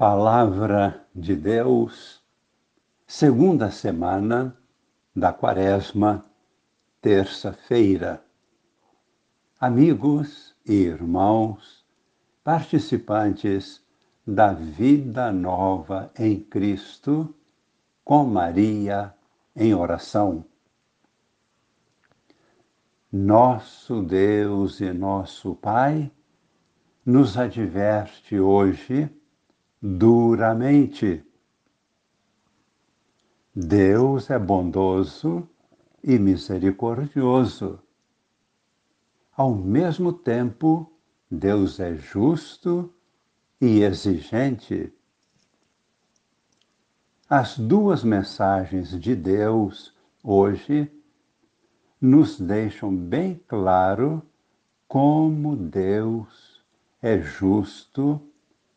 Palavra de Deus, segunda semana da Quaresma, terça-feira. Amigos e irmãos, participantes da vida nova em Cristo, com Maria em oração. Nosso Deus e nosso Pai nos adverte hoje duramente. Deus é bondoso e misericordioso. Ao mesmo tempo, Deus é justo e exigente. As duas mensagens de Deus hoje nos deixam bem claro como Deus é justo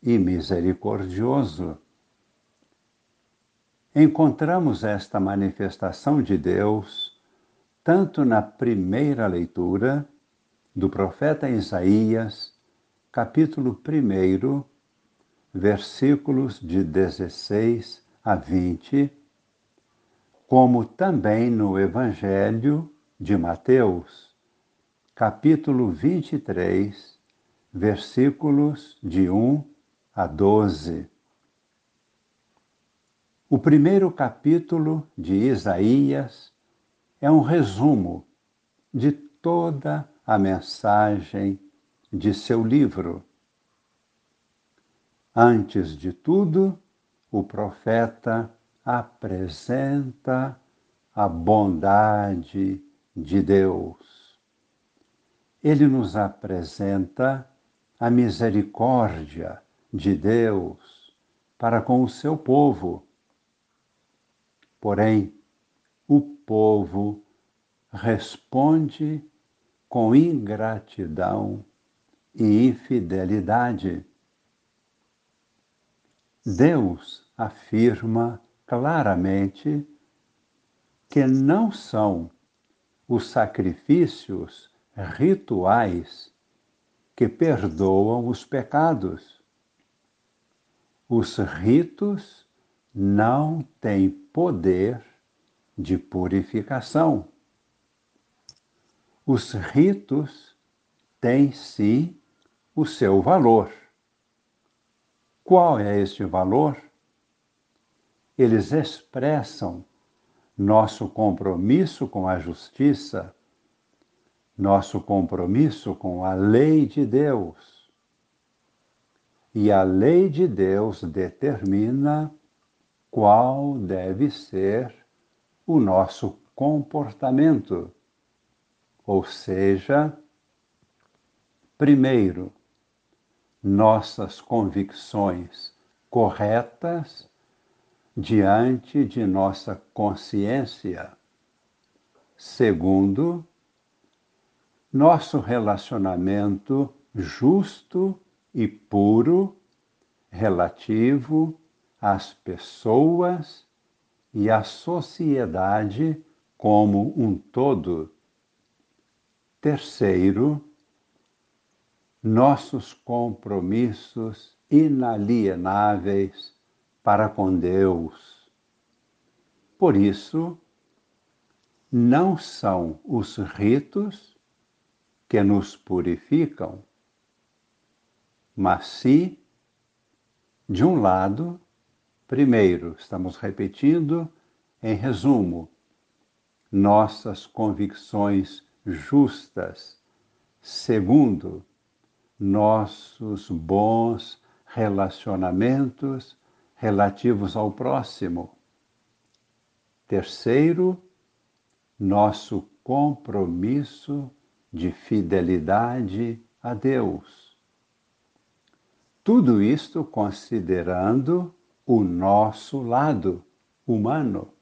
e misericordioso. Encontramos esta manifestação de Deus tanto na primeira leitura do profeta Isaías, capítulo 1, versículos de 16 a 20, como também no Evangelho de Mateus, capítulo 23, versículos de 1 a 12. O primeiro capítulo de Isaías é um resumo de toda a mensagem de seu livro. Antes de tudo, o profeta apresenta a bondade de Deus. Ele nos apresenta a misericórdia de Deus para com o seu povo. Porém, o povo responde com ingratidão e infidelidade. Deus afirma claramente que não são os sacrifícios rituais que perdoam os pecados os ritos não têm poder de purificação. Os ritos têm sim o seu valor. Qual é este valor? Eles expressam nosso compromisso com a justiça, nosso compromisso com a lei de Deus e a lei de Deus determina qual deve ser o nosso comportamento. Ou seja, primeiro, nossas convicções corretas diante de nossa consciência. Segundo, nosso relacionamento justo e puro relativo às pessoas e à sociedade como um todo. Terceiro, nossos compromissos inalienáveis para com Deus. Por isso, não são os ritos que nos purificam, mas se, de um lado, primeiro, estamos repetindo, em resumo, nossas convicções justas. Segundo, nossos bons relacionamentos relativos ao próximo. Terceiro, nosso compromisso de fidelidade a Deus. Tudo isto considerando o nosso lado humano.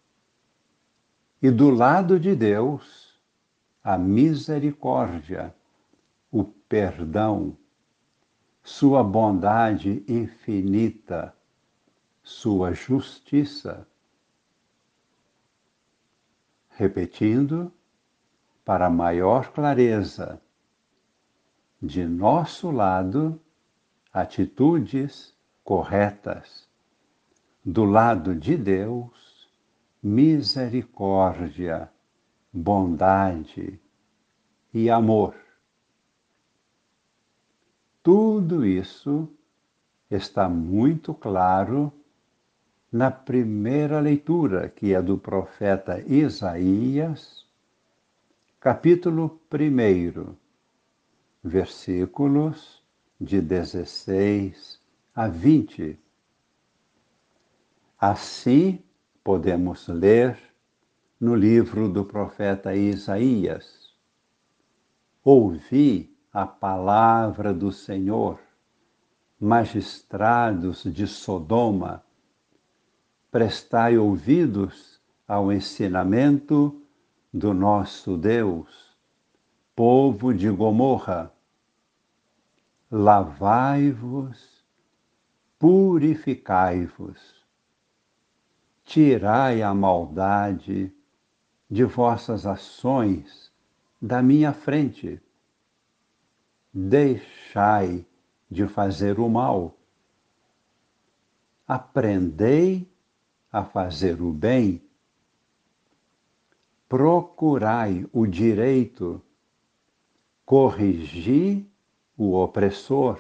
E do lado de Deus, a misericórdia, o perdão, sua bondade infinita, sua justiça. Repetindo, para maior clareza, de nosso lado, atitudes corretas. Do lado de Deus, misericórdia, bondade e amor. Tudo isso está muito claro na primeira leitura, que é do profeta Isaías, capítulo 1, versículos de 16 a 20. Assim podemos ler no livro do profeta Isaías: Ouvi a palavra do Senhor, magistrados de Sodoma, prestai ouvidos ao ensinamento do nosso Deus, povo de Gomorra. Lavai-vos, purificai-vos, tirai a maldade de vossas ações da minha frente deixai de fazer o mal. Aprendei a fazer o bem. Procurai o direito. Corrigi o opressor.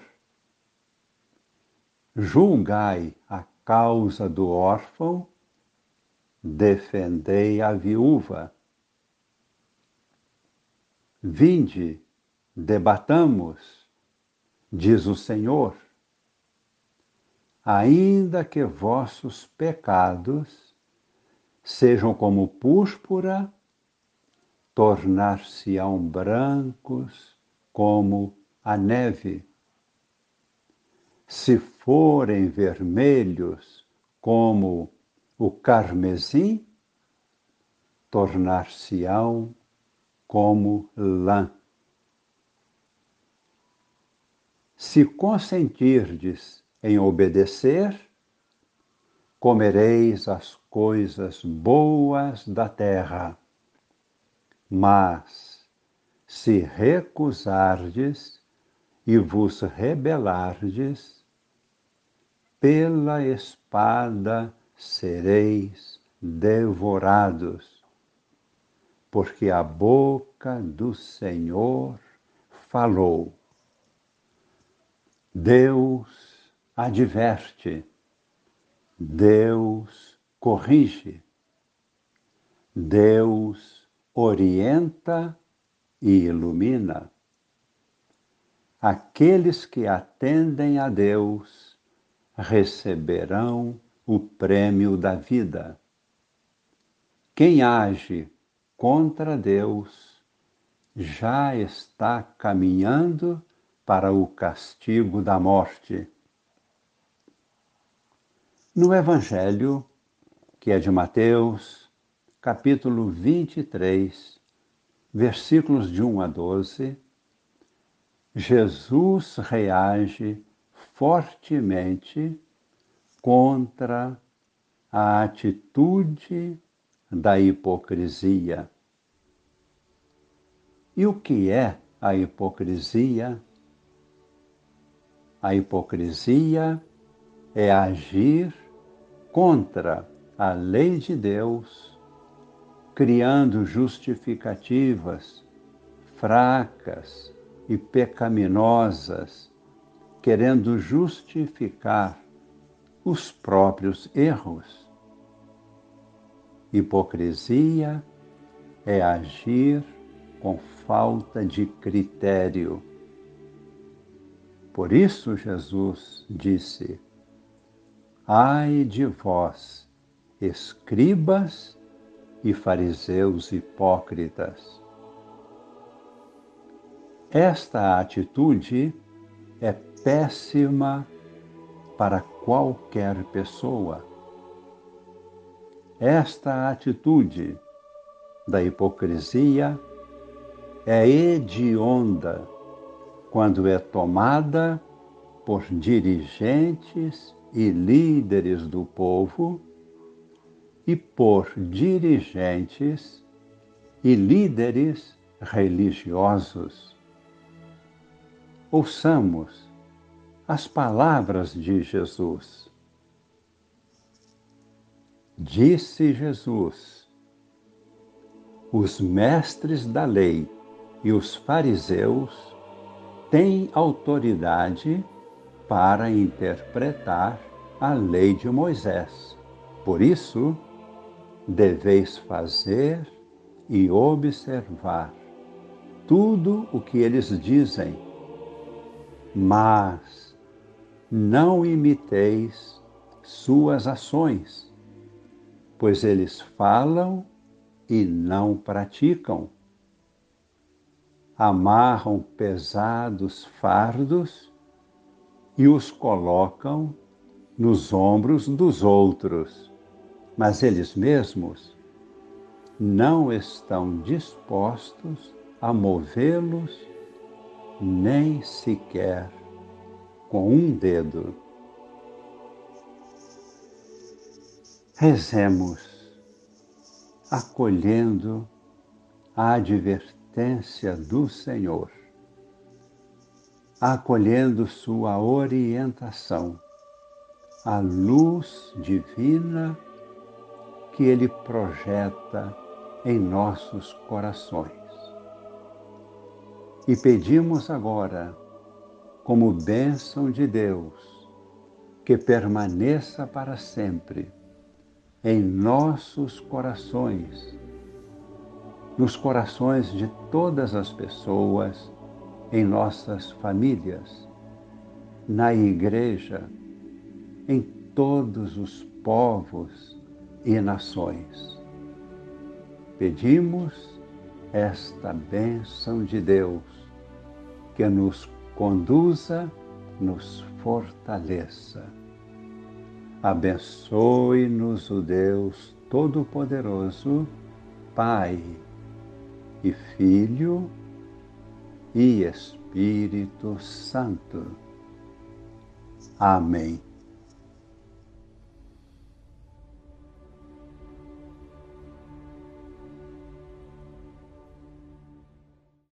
Julgai a causa do órfão. Defendei a viúva. Vinde, debatamos, diz o Senhor, ainda que vossos pecados sejam como púrpura, tornar-se-ão brancos como a neve. Se forem vermelhos como o carmesim, tornar-se-ão como lã. Se consentirdes em obedecer, comereis as coisas boas da terra. Mas, se recusardes e vos rebelardes, pela espada sereis devorados, porque a boca do Senhor falou. Deus adverte, Deus corrige, Deus orienta e ilumina. Aqueles que atendem a Deus receberão o prêmio da vida. Quem age contra Deus já está caminhando para o castigo da morte. No Evangelho, que é de Mateus, capítulo 23, versículos de 1 a 12, Jesus reage fortemente contra a atitude da hipocrisia. E o que é a hipocrisia? A hipocrisia é agir contra a lei de Deus, criando justificativas fracas e pecaminosas, querendo justificar os próprios erros. Hipocrisia é agir com falta de critério por isso Jesus disse: Ai de vós, escribas e fariseus hipócritas. Esta atitude é péssima para qualquer pessoa. Esta atitude da hipocrisia é hedionda quando é tomada por dirigentes e líderes do povo e por dirigentes e líderes religiosos. Ouçamos as palavras de Jesus. Disse Jesus: Os mestres da lei e os fariseus têm autoridade para interpretar a lei de Moisés. Por isso, deveis fazer e observar tudo o que eles dizem, mas não imiteis suas ações, pois eles falam e não praticam. Amarram pesados fardos e os colocam nos ombros dos outros, mas eles mesmos não estão dispostos a movê-los nem sequer com um dedo. Rezemos, acolhendo a advertência do Senhor, acolhendo Sua orientação, a luz divina que Ele projeta em nossos corações. E pedimos agora, como bênção de Deus, que permaneça para sempre em nossos corações, nos corações de todas as pessoas, em nossas famílias, na igreja, em todos os povos e nações. Pedimos esta bênção de Deus que nos conduza, nos fortaleça. Abençoe-nos o Deus Todo-Poderoso, Pai e Filho e Espírito Santo. Amém.